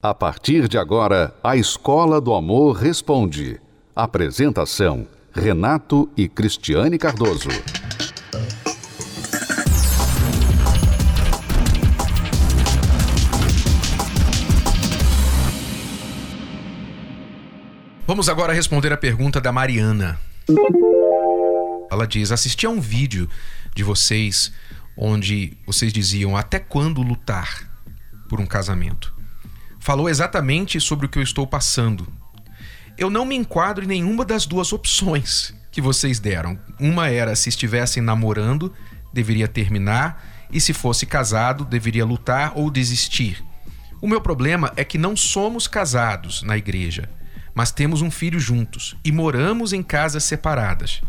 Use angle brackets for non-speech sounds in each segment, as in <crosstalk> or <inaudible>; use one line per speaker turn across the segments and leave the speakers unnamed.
A partir de agora, a Escola do Amor Responde. Apresentação: Renato e Cristiane Cardoso.
Vamos agora responder a pergunta da Mariana. Ela diz: assisti a um vídeo de vocês onde vocês diziam até quando lutar por um casamento falou exatamente sobre o que eu estou passando. Eu não me enquadro em nenhuma das duas opções que vocês deram. Uma era se estivessem namorando, deveria terminar, e se fosse casado, deveria lutar ou desistir. O meu problema é que não somos casados na igreja, mas temos um filho juntos e moramos em casas separadas.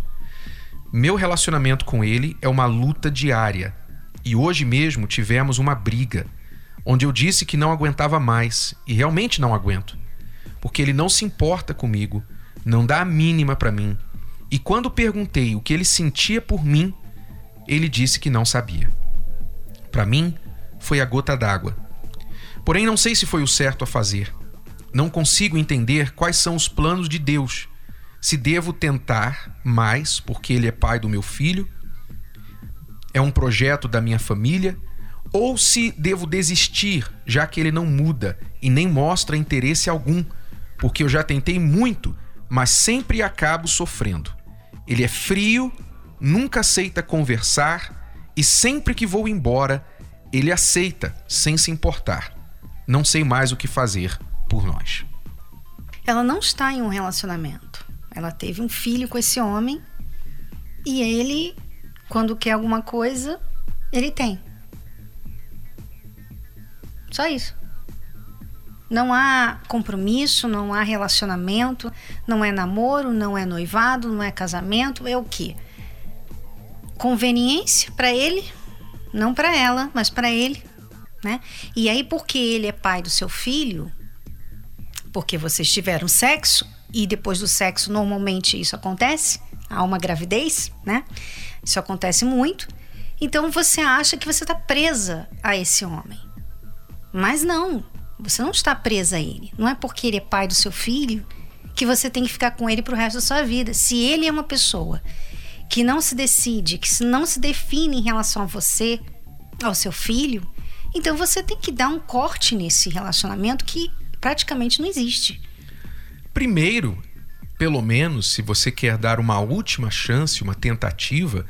Meu relacionamento com ele é uma luta diária. E hoje mesmo tivemos uma briga onde eu disse que não aguentava mais e realmente não aguento, porque ele não se importa comigo, não dá a mínima para mim. E quando perguntei o que ele sentia por mim, ele disse que não sabia. Para mim, foi a gota d'água. Porém, não sei se foi o certo a fazer. Não consigo entender quais são os planos de Deus. Se devo tentar mais, porque ele é pai do meu filho, é um projeto da minha família ou se devo desistir, já que ele não muda e nem mostra interesse algum, porque eu já tentei muito, mas sempre acabo sofrendo. Ele é frio, nunca aceita conversar e sempre que vou embora, ele aceita sem se importar. Não sei mais o que fazer por nós.
Ela não está em um relacionamento. Ela teve um filho com esse homem e ele, quando quer alguma coisa, ele tem. Só isso. Não há compromisso, não há relacionamento, não é namoro, não é noivado, não é casamento, é o quê? Conveniência para ele, não para ela, mas para ele, né? E aí porque ele é pai do seu filho, porque vocês tiveram sexo e depois do sexo normalmente isso acontece, há uma gravidez, né? Isso acontece muito. Então você acha que você está presa a esse homem. Mas não, você não está presa a ele. Não é porque ele é pai do seu filho que você tem que ficar com ele pro resto da sua vida. Se ele é uma pessoa que não se decide, que não se define em relação a você, ao seu filho, então você tem que dar um corte nesse relacionamento que praticamente não existe.
Primeiro, pelo menos, se você quer dar uma última chance, uma tentativa,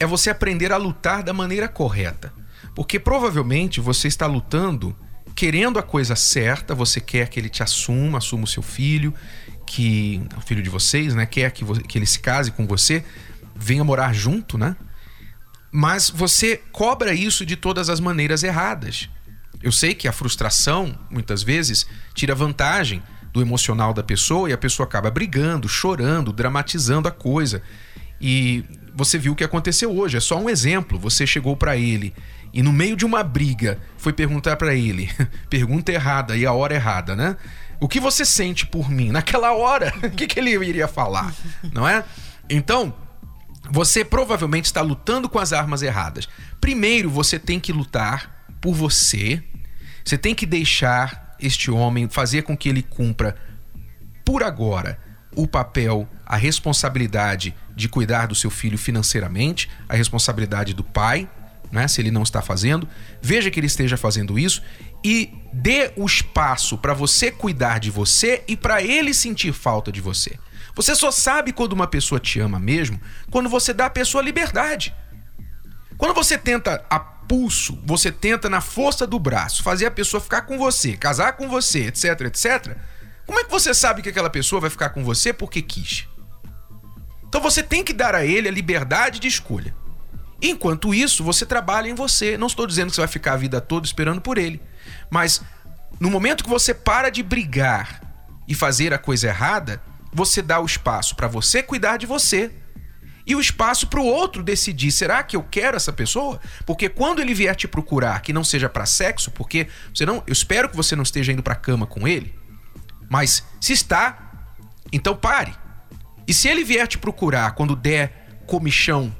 é você aprender a lutar da maneira correta. Porque provavelmente você está lutando querendo a coisa certa, você quer que ele te assuma, assuma o seu filho, que o filho de vocês, né, quer que, que ele se case com você, venha morar junto, né? Mas você cobra isso de todas as maneiras erradas. Eu sei que a frustração, muitas vezes, tira vantagem do emocional da pessoa e a pessoa acaba brigando, chorando, dramatizando a coisa. E você viu o que aconteceu hoje, é só um exemplo. Você chegou para ele e no meio de uma briga foi perguntar para ele, <laughs> pergunta errada e a hora errada, né? O que você sente por mim? Naquela hora, <laughs> o que, que ele iria falar, <laughs> não é? Então, você provavelmente está lutando com as armas erradas. Primeiro, você tem que lutar por você. Você tem que deixar este homem fazer com que ele cumpra por agora o papel, a responsabilidade de cuidar do seu filho financeiramente, a responsabilidade do pai, né? Se ele não está fazendo, veja que ele esteja fazendo isso e dê o espaço para você cuidar de você e para ele sentir falta de você. Você só sabe quando uma pessoa te ama mesmo quando você dá à pessoa liberdade. Quando você tenta a pulso, você tenta na força do braço fazer a pessoa ficar com você, casar com você, etc, etc. Como é que você sabe que aquela pessoa vai ficar com você porque quis? Então você tem que dar a ele a liberdade de escolha. Enquanto isso, você trabalha em você. Não estou dizendo que você vai ficar a vida toda esperando por ele. Mas no momento que você para de brigar e fazer a coisa errada, você dá o espaço para você cuidar de você. E o espaço para o outro decidir: será que eu quero essa pessoa? Porque quando ele vier te procurar, que não seja para sexo, porque você não, eu espero que você não esteja indo para cama com ele. Mas se está, então pare. E se ele vier te procurar quando der comichão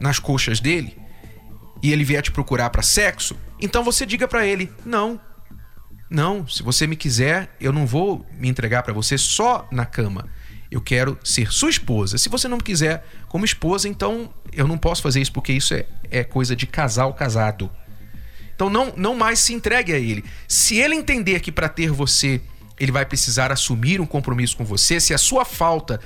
nas coxas dele e ele vier te procurar para sexo, então você diga para ele: "Não. Não, se você me quiser, eu não vou me entregar para você só na cama. Eu quero ser sua esposa. Se você não me quiser como esposa, então eu não posso fazer isso porque isso é, é coisa de casal casado. Então não, não mais se entregue a ele. Se ele entender que para ter você ele vai precisar assumir um compromisso com você, se a sua falta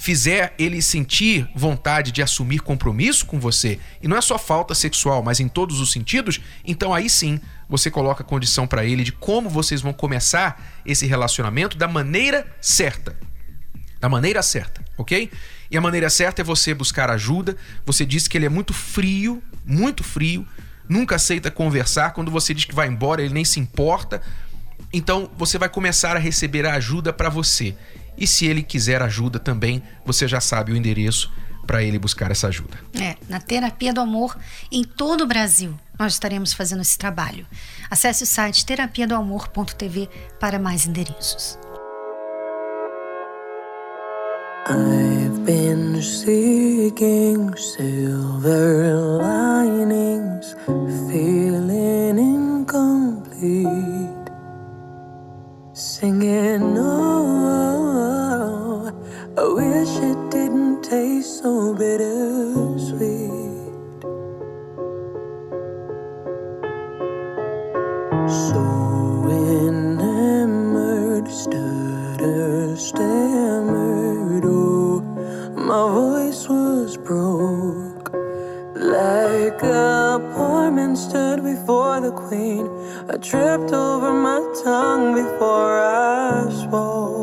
fizer ele sentir vontade de assumir compromisso com você, e não é só falta sexual, mas em todos os sentidos, então aí sim você coloca condição para ele de como vocês vão começar esse relacionamento da maneira certa. Da maneira certa, ok? E a maneira certa é você buscar ajuda. Você disse que ele é muito frio, muito frio, nunca aceita conversar. Quando você diz que vai embora, ele nem se importa. Então você vai começar a receber a ajuda para você. E se ele quiser ajuda também, você já sabe o endereço para ele buscar essa ajuda.
É, na Terapia do Amor em todo o Brasil. Nós estaremos fazendo esse trabalho. Acesse o site terapia do amor.tv para mais endereços. I've been seeking silver Like a poor man stood before the queen. I tripped over my tongue before I spoke.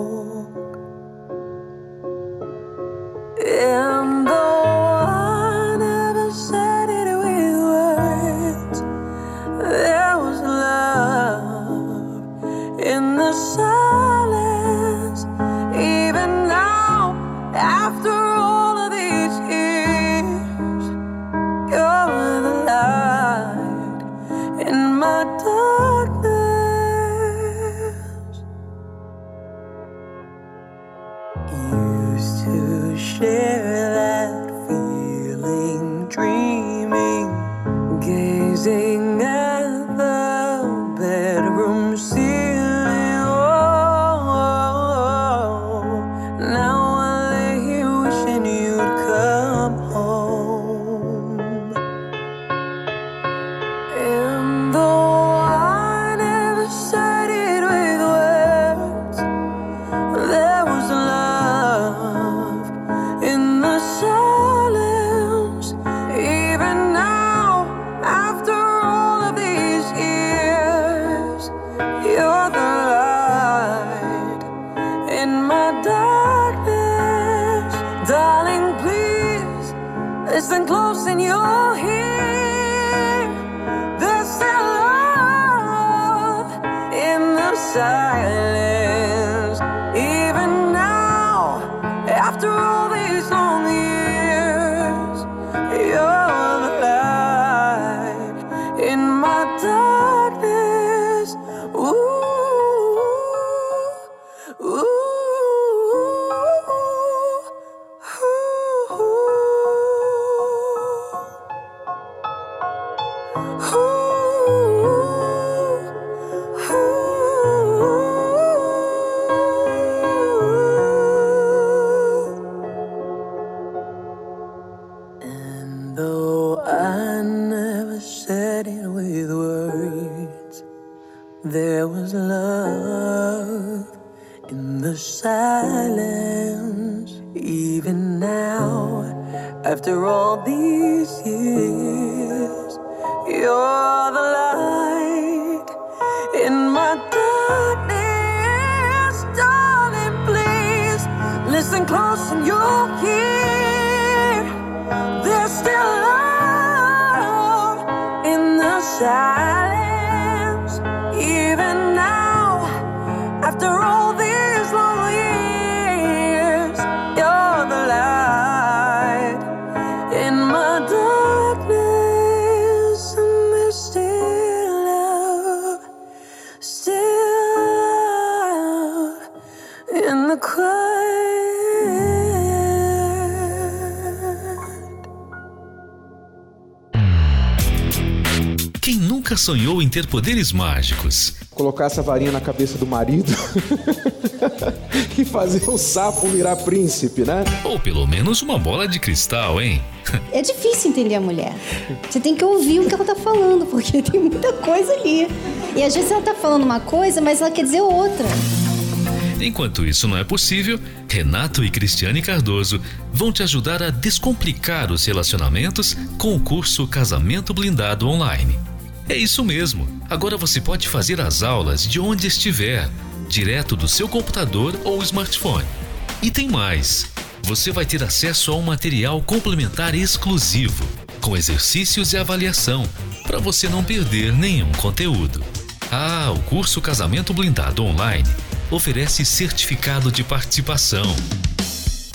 After all these years, you're the light in my darkness. Darling, please listen close and you'll hear. There's still love in the silence.
Nunca sonhou em ter poderes mágicos?
colocar essa varinha na cabeça do marido <laughs> e fazer o sapo virar príncipe, né?
Ou pelo menos uma bola de cristal, hein?
É difícil entender a mulher. Você tem que ouvir o que ela tá falando, porque <laughs> tem muita coisa ali. E às vezes ela tá falando uma coisa, mas ela quer dizer outra.
Enquanto isso não é possível, Renato e Cristiane Cardoso vão te ajudar a descomplicar os relacionamentos com o curso Casamento Blindado Online. É isso mesmo. Agora você pode fazer as aulas de onde estiver, direto do seu computador ou smartphone. E tem mais. Você vai ter acesso a um material complementar exclusivo, com exercícios e avaliação, para você não perder nenhum conteúdo. Ah, o curso Casamento Blindado Online oferece certificado de participação.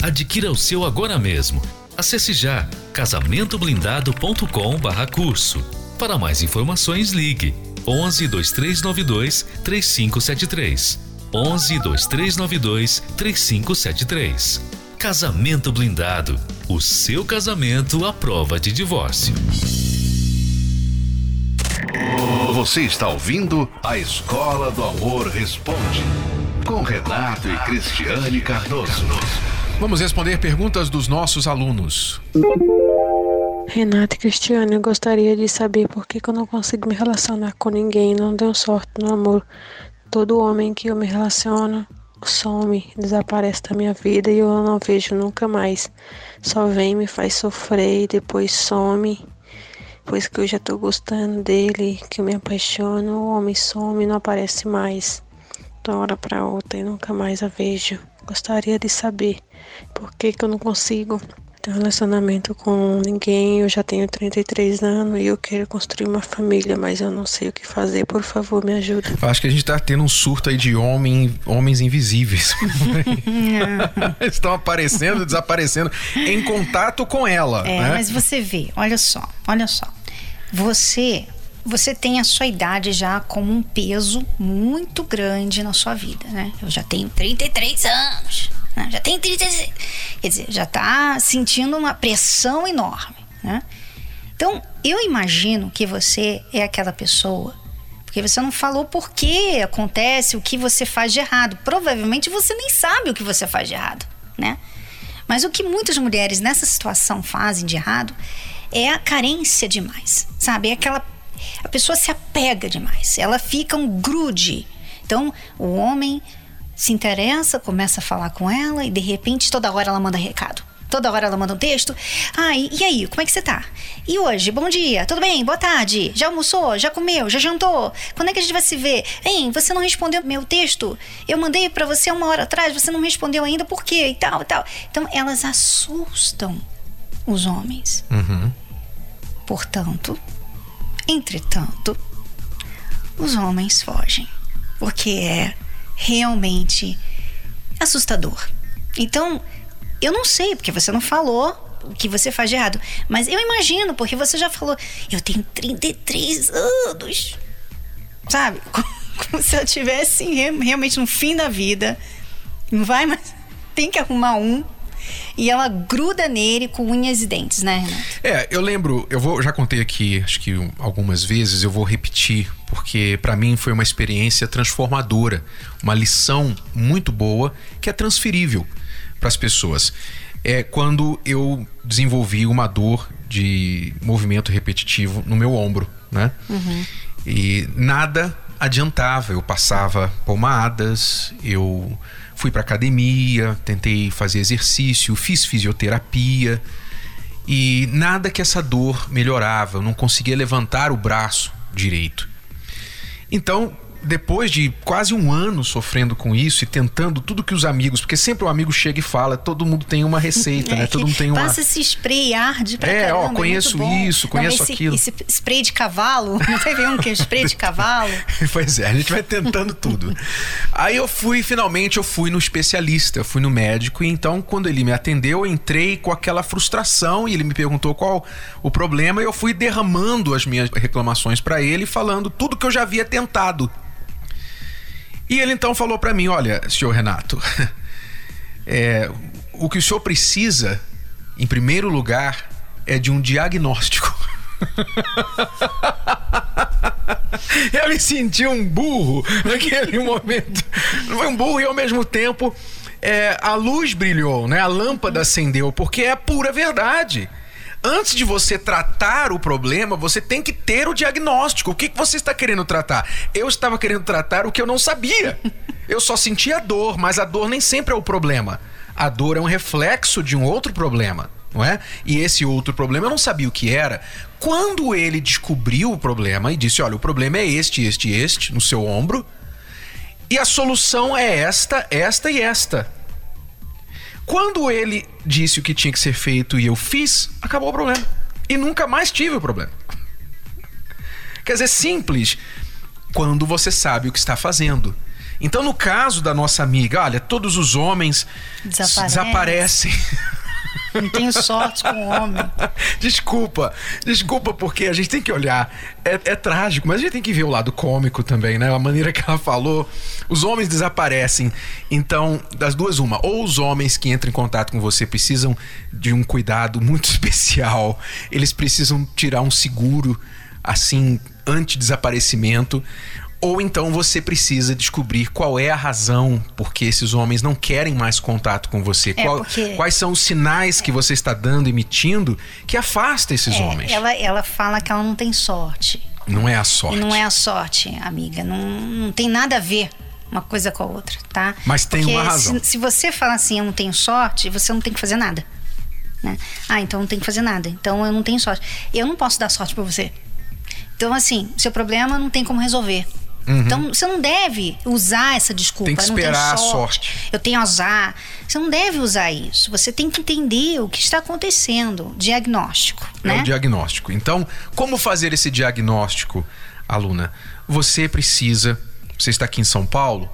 Adquira o seu agora mesmo. Acesse já casamentoblindado.com/curso. Para mais informações, ligue 11 2392 3573. 11 2392 3573. Casamento Blindado. O seu casamento à prova de divórcio.
Você está ouvindo a Escola do Amor Responde com Renato e Cristiane Cardoso.
Vamos responder perguntas dos nossos alunos.
Renata e Cristiane, eu gostaria de saber por que, que eu não consigo me relacionar com ninguém, não tenho sorte no amor. Todo homem que eu me relaciono some, desaparece da minha vida e eu não vejo nunca mais. Só vem, me faz sofrer e depois some. Pois que eu já tô gostando dele, que eu me apaixono, o homem some não aparece mais. De uma hora para outra e nunca mais a vejo. Gostaria de saber por que, que eu não consigo ter um relacionamento com ninguém. Eu já tenho 33 anos e eu quero construir uma família, mas eu não sei o que fazer. Por favor, me ajuda.
Acho que a gente tá tendo um surto aí de homem, homens invisíveis. <laughs> Estão aparecendo, desaparecendo em contato com ela.
É,
né?
mas você vê, olha só, olha só. Você você tem a sua idade já como um peso muito grande na sua vida, né? Eu já tenho 33 anos, né? já tenho 33, quer dizer, já tá sentindo uma pressão enorme, né? Então, eu imagino que você é aquela pessoa porque você não falou por que acontece, o que você faz de errado. Provavelmente você nem sabe o que você faz de errado, né? Mas o que muitas mulheres nessa situação fazem de errado é a carência demais, sabe? É aquela a pessoa se apega demais, ela fica um grude. Então, o homem se interessa, começa a falar com ela e de repente toda hora ela manda recado. Toda hora ela manda um texto. Ah, e, e aí, como é que você tá? E hoje? Bom dia, tudo bem? Boa tarde. Já almoçou? Já comeu? Já jantou? Quando é que a gente vai se ver? Hein, você não respondeu meu texto? Eu mandei para você uma hora atrás, você não respondeu ainda, por quê? E tal, e tal. Então, elas assustam os homens.
Uhum.
Portanto, entretanto, os homens fogem, porque é realmente assustador. Então, eu não sei, porque você não falou o que você faz de errado, mas eu imagino, porque você já falou, eu tenho 33 anos, sabe? <laughs> Como se ela tivesse realmente no fim da vida, não vai, mas tem que arrumar um e ela gruda nele com unhas e dentes, né, Renato?
É, eu lembro, eu vou, já contei aqui, acho que algumas vezes, eu vou repetir, porque para mim foi uma experiência transformadora, uma lição muito boa que é transferível para as pessoas. É quando eu desenvolvi uma dor de movimento repetitivo no meu ombro, né?
Uhum.
E nada adiantava, eu passava pomadas, eu fui para academia, tentei fazer exercício, fiz fisioterapia e nada que essa dor melhorava, eu não conseguia levantar o braço direito. Então, depois de quase um ano sofrendo com isso e tentando tudo que os amigos, porque sempre o amigo chega e fala, todo mundo tem uma receita, <laughs>
É
né? Todo mundo tem uma.
Passa esse spray arde pra
É, ó,
caramba,
conheço
bom.
isso, conheço
esse,
aquilo.
Esse spray de cavalo, <laughs> não teve um que é spray de cavalo? <laughs>
Pois é, a gente vai tentando tudo. Aí eu fui, finalmente, eu fui no especialista, eu fui no médico, e então, quando ele me atendeu, eu entrei com aquela frustração e ele me perguntou qual o problema, e eu fui derramando as minhas reclamações para ele, falando tudo que eu já havia tentado. E ele então falou para mim: Olha, senhor Renato, <laughs> é, o que o senhor precisa, em primeiro lugar, é de um diagnóstico. <laughs> eu me senti um burro <laughs> naquele momento. Foi um burro e ao mesmo tempo é, a luz brilhou, né? A lâmpada acendeu, porque é a pura verdade. Antes de você tratar o problema, você tem que ter o diagnóstico. O que, que você está querendo tratar? Eu estava querendo tratar o que eu não sabia. <laughs> Eu só sentia dor, mas a dor nem sempre é o problema. A dor é um reflexo de um outro problema, não é? E esse outro problema eu não sabia o que era. Quando ele descobriu o problema e disse: Olha, o problema é este, este, este, no seu ombro, e a solução é esta, esta e esta. Quando ele disse o que tinha que ser feito e eu fiz, acabou o problema. E nunca mais tive o problema. Quer dizer, simples quando você sabe o que está fazendo. Então, no caso da nossa amiga, olha, todos os homens
Desaparece.
desaparecem. <laughs>
Não tenho sorte com homem.
desculpa, desculpa, porque a gente tem que olhar. É, é, trágico, mas a gente tem que ver o lado cômico também, né? A maneira que ela falou. Os homens desaparecem. Então, das duas, uma. Ou os homens que entram em contato com você precisam de um cuidado muito <laughs> especial. Eles precisam tirar um seguro, assim, anti-desaparecimento ou então você precisa descobrir qual é a razão por que esses homens não querem mais contato com você.
É
Qual-
porque-
Quais são os sinais que você está dando, emitindo, que afasta esses
É,
homens.
ela, ela fala que ela não tem sorte.
Não é a sorte.
E não é a sorte, amiga. Não, não tem nada a ver uma coisa com a outra, tá?
Mas tem
Porque
uma razão.
Se, se você fala assim, eu não tenho sorte, você não tem que fazer nada. Né? Ah, então não tem que fazer nada. Então eu não tenho sorte. Eu não posso dar sorte pra você. Então, assim, seu problema não tem como resolver. Então, você não deve usar essa desculpa.
Uhum. Tem que
"Eu não tenho
esperar a sorte."
Eu tenho azar. Você não deve usar isso. Você tem que entender o que está acontecendo. Diagnóstico,
É
né?
o diagnóstico. Então, como fazer esse diagnóstico, aluna? Você precisa, você está aqui em São Paulo,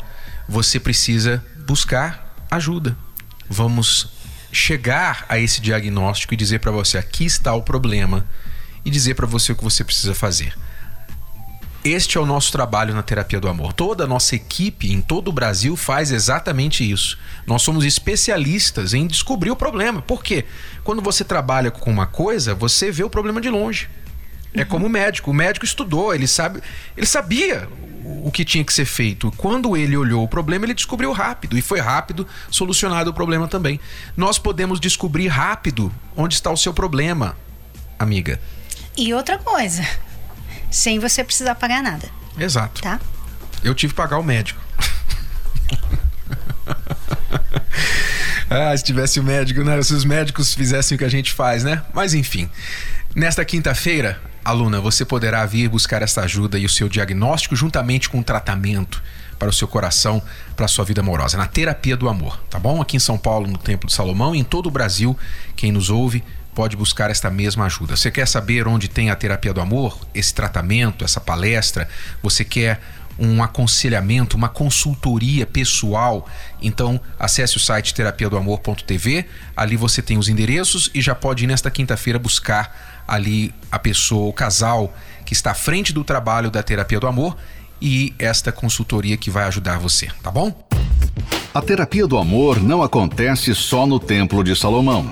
você precisa buscar ajuda. Vamos chegar a esse diagnóstico e dizer para você aqui está o problema e dizer para você o que você precisa fazer. Este é o nosso trabalho na terapia do amor. Toda a nossa equipe em todo o Brasil faz exatamente isso. Nós somos especialistas em descobrir o problema. Por quê? Quando você trabalha com uma coisa, você vê o problema de longe. É como o médico. O médico estudou, ele sabe, ele sabia o que tinha que ser feito. Quando ele olhou o problema, ele descobriu rápido e foi rápido solucionado o problema também. Nós podemos descobrir rápido onde está o seu problema, amiga.
E outra coisa, sem você precisar pagar nada,
Exato.
tá?
Eu tive que pagar o médico. <laughs> ah, se tivesse o médico, né? Se os médicos fizessem o que a gente faz, né? Mas enfim. Nesta quinta-feira, aluna, você poderá vir buscar esta ajuda e o seu diagnóstico juntamente com o tratamento para o seu coração, para a sua vida amorosa, na terapia do amor, tá bom? Aqui em São Paulo, no Templo de Salomão e em todo o Brasil, quem nos ouve pode buscar esta mesma ajuda. Você quer saber onde tem a terapia do amor, esse tratamento, essa palestra? Você quer um aconselhamento, uma consultoria pessoal? Então, acesse o site terapia do amor.tv. Ali você tem os endereços e já pode ir nesta quinta-feira buscar ali a pessoa, o casal que está à frente do trabalho da terapia do amor e esta consultoria que vai ajudar você, tá bom?
A terapia do amor não acontece só no Templo de Salomão.